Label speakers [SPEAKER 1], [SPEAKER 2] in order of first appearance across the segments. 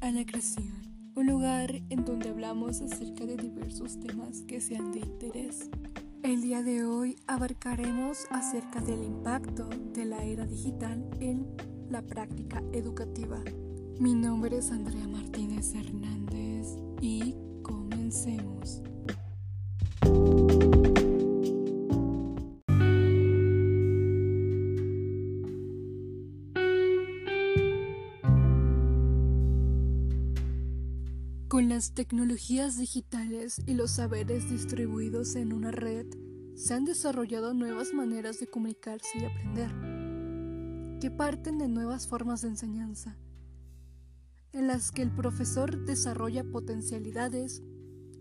[SPEAKER 1] A La Creación, un lugar en donde hablamos acerca de diversos temas que sean de interés. El día de hoy abarcaremos acerca del impacto de la era digital en la práctica educativa. Mi nombre es Andrea Martínez Hernández y comencemos. Con las tecnologías digitales y los saberes distribuidos en una red, se han desarrollado nuevas maneras de comunicarse y aprender, que parten de nuevas formas de enseñanza, en las que el profesor desarrolla potencialidades,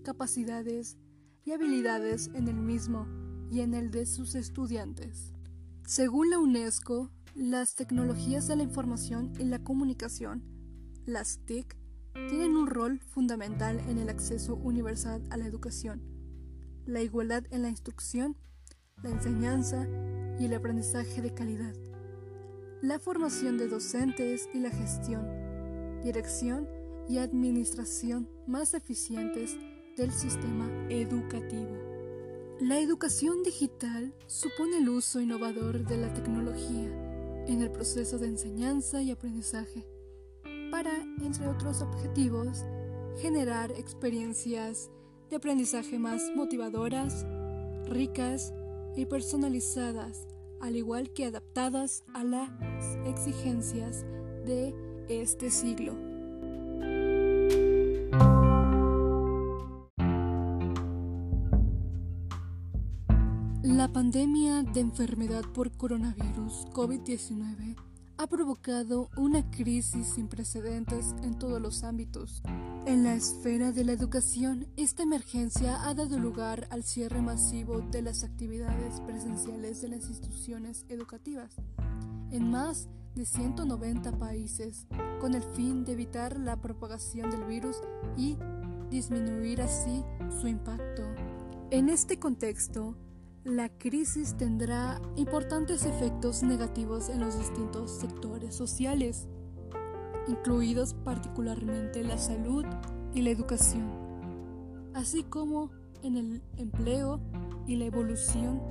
[SPEAKER 1] capacidades y habilidades en el mismo y en el de sus estudiantes. Según la UNESCO, las tecnologías de la información y la comunicación, las TIC, tienen un rol fundamental en el acceso universal a la educación, la igualdad en la instrucción, la enseñanza y el aprendizaje de calidad, la formación de docentes y la gestión, dirección y administración más eficientes del sistema educativo. La educación digital supone el uso innovador de la tecnología en el proceso de enseñanza y aprendizaje para, entre otros objetivos, generar experiencias de aprendizaje más motivadoras, ricas y personalizadas, al igual que adaptadas a las exigencias de este siglo. La pandemia de enfermedad por coronavirus COVID-19 ha provocado una crisis sin precedentes en todos los ámbitos. En la esfera de la educación, esta emergencia ha dado lugar al cierre masivo de las actividades presenciales de las instituciones educativas en más de 190 países, con el fin de evitar la propagación del virus y disminuir así su impacto. En este contexto, la crisis tendrá importantes efectos negativos en los distintos sectores sociales, incluidos particularmente la salud y la educación, así como en el empleo y la evolución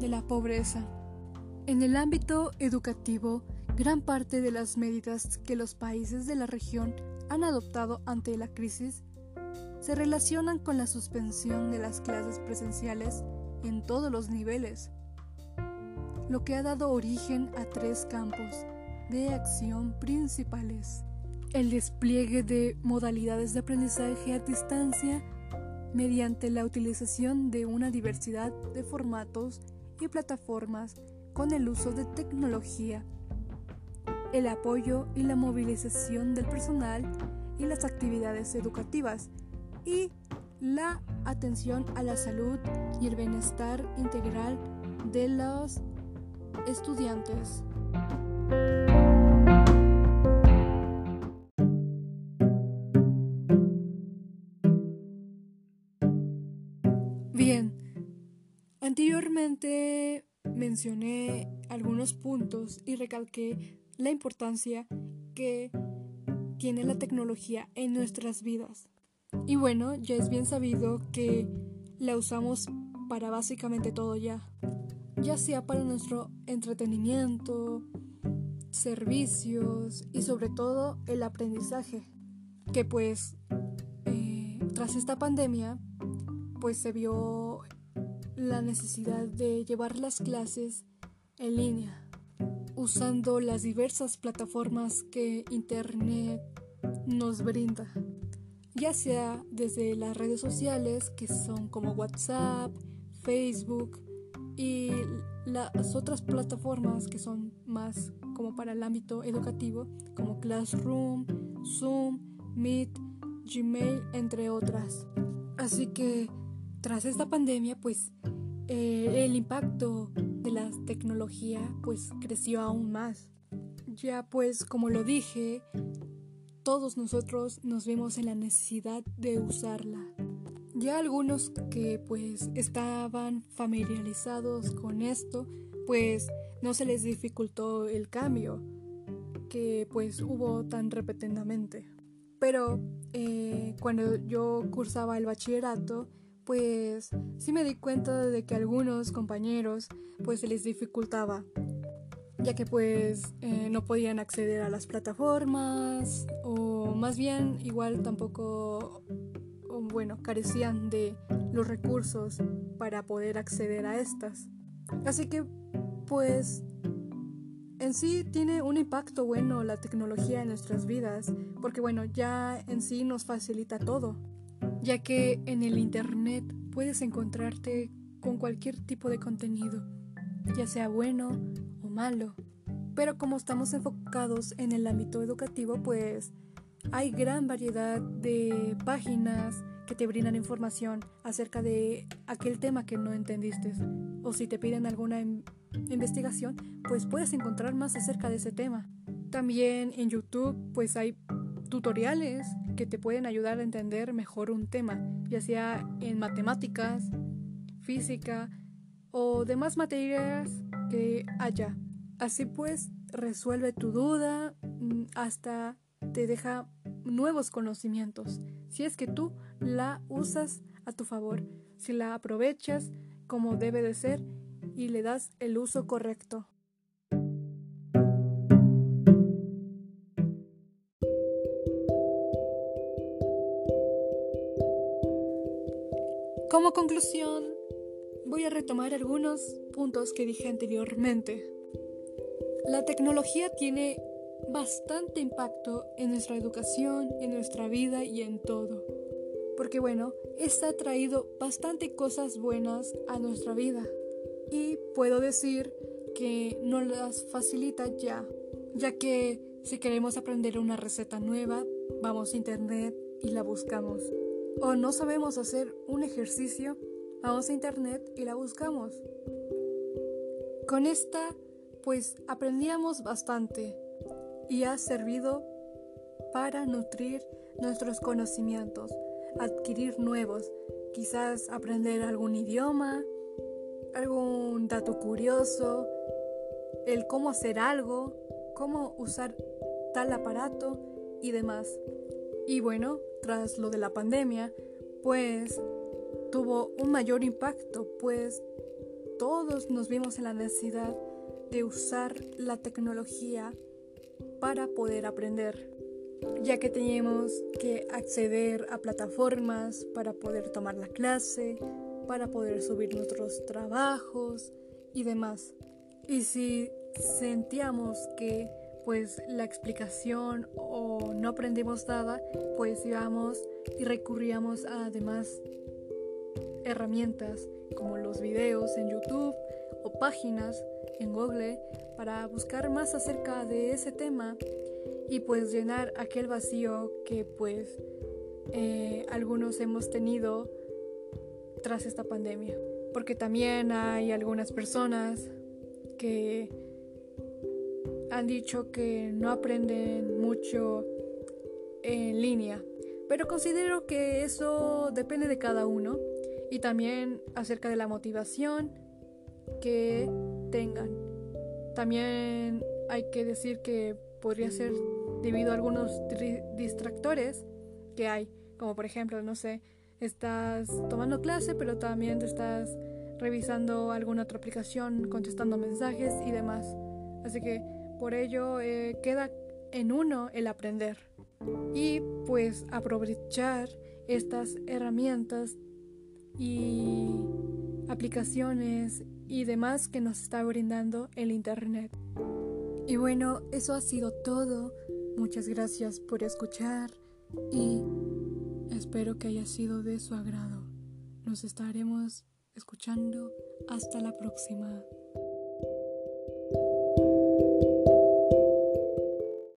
[SPEAKER 1] de la pobreza. En el ámbito educativo, gran parte de las medidas que los países de la región han adoptado ante la crisis se relacionan con la suspensión de las clases presenciales en todos los niveles, lo que ha dado origen a tres campos de acción principales. El despliegue de modalidades de aprendizaje a distancia mediante la utilización de una diversidad de formatos y plataformas con el uso de tecnología, el apoyo y la movilización del personal y las actividades educativas y la atención a la salud y el bienestar integral de los estudiantes. Bien, anteriormente mencioné algunos puntos y recalqué la importancia que tiene la tecnología en nuestras vidas. Y bueno, ya es bien sabido que la usamos para básicamente todo ya. Ya sea para nuestro entretenimiento, servicios y sobre todo el aprendizaje. Que pues eh, tras esta pandemia pues se vio la necesidad de llevar las clases en línea usando las diversas plataformas que Internet nos brinda ya sea desde las redes sociales que son como WhatsApp, Facebook y las otras plataformas que son más como para el ámbito educativo como Classroom, Zoom, Meet, Gmail, entre otras. Así que tras esta pandemia pues eh, el impacto de la tecnología pues creció aún más. Ya pues como lo dije, todos nosotros nos vemos en la necesidad de usarla. Ya algunos que pues estaban familiarizados con esto, pues no se les dificultó el cambio que pues hubo tan repentinamente. Pero eh, cuando yo cursaba el bachillerato, pues sí me di cuenta de que algunos compañeros pues se les dificultaba ya que pues eh, no podían acceder a las plataformas o más bien igual tampoco bueno carecían de los recursos para poder acceder a estas. Así que pues en sí tiene un impacto bueno la tecnología en nuestras vidas porque bueno ya en sí nos facilita todo ya que en el internet puedes encontrarte con cualquier tipo de contenido ya sea bueno malo. Pero como estamos enfocados en el ámbito educativo, pues hay gran variedad de páginas que te brindan información acerca de aquel tema que no entendiste. O si te piden alguna investigación, pues puedes encontrar más acerca de ese tema. También en YouTube, pues hay tutoriales que te pueden ayudar a entender mejor un tema, ya sea en matemáticas, física o demás materias que haya. Así pues, resuelve tu duda mm, hasta te deja nuevos conocimientos, si es que tú la usas a tu favor, si la aprovechas como debe de ser y le das el uso correcto. Como conclusión, voy a retomar algunos puntos que dije anteriormente. La tecnología tiene bastante impacto en nuestra educación, en nuestra vida y en todo. Porque bueno, esta ha traído bastante cosas buenas a nuestra vida. Y puedo decir que nos las facilita ya, ya que si queremos aprender una receta nueva, vamos a internet y la buscamos. O no sabemos hacer un ejercicio, vamos a internet y la buscamos. Con esta pues aprendíamos bastante y ha servido para nutrir nuestros conocimientos, adquirir nuevos, quizás aprender algún idioma, algún dato curioso, el cómo hacer algo, cómo usar tal aparato y demás. Y bueno, tras lo de la pandemia, pues tuvo un mayor impacto, pues todos nos vimos en la necesidad de usar la tecnología para poder aprender, ya que teníamos que acceder a plataformas para poder tomar la clase, para poder subir nuestros trabajos y demás. Y si sentíamos que pues la explicación o no aprendimos nada, pues íbamos y recurríamos a demás herramientas como los videos en YouTube o páginas en Google para buscar más acerca de ese tema y pues llenar aquel vacío que pues eh, algunos hemos tenido tras esta pandemia. Porque también hay algunas personas que han dicho que no aprenden mucho en línea. Pero considero que eso depende de cada uno y también acerca de la motivación que tengan. También hay que decir que podría ser debido a algunos distractores que hay, como por ejemplo, no sé, estás tomando clase, pero también estás revisando alguna otra aplicación, contestando mensajes y demás. Así que por ello eh, queda en uno el aprender y pues aprovechar estas herramientas y aplicaciones y demás que nos está brindando el Internet. Y bueno, eso ha sido todo. Muchas gracias por escuchar y espero que haya sido de su agrado. Nos estaremos escuchando hasta la próxima.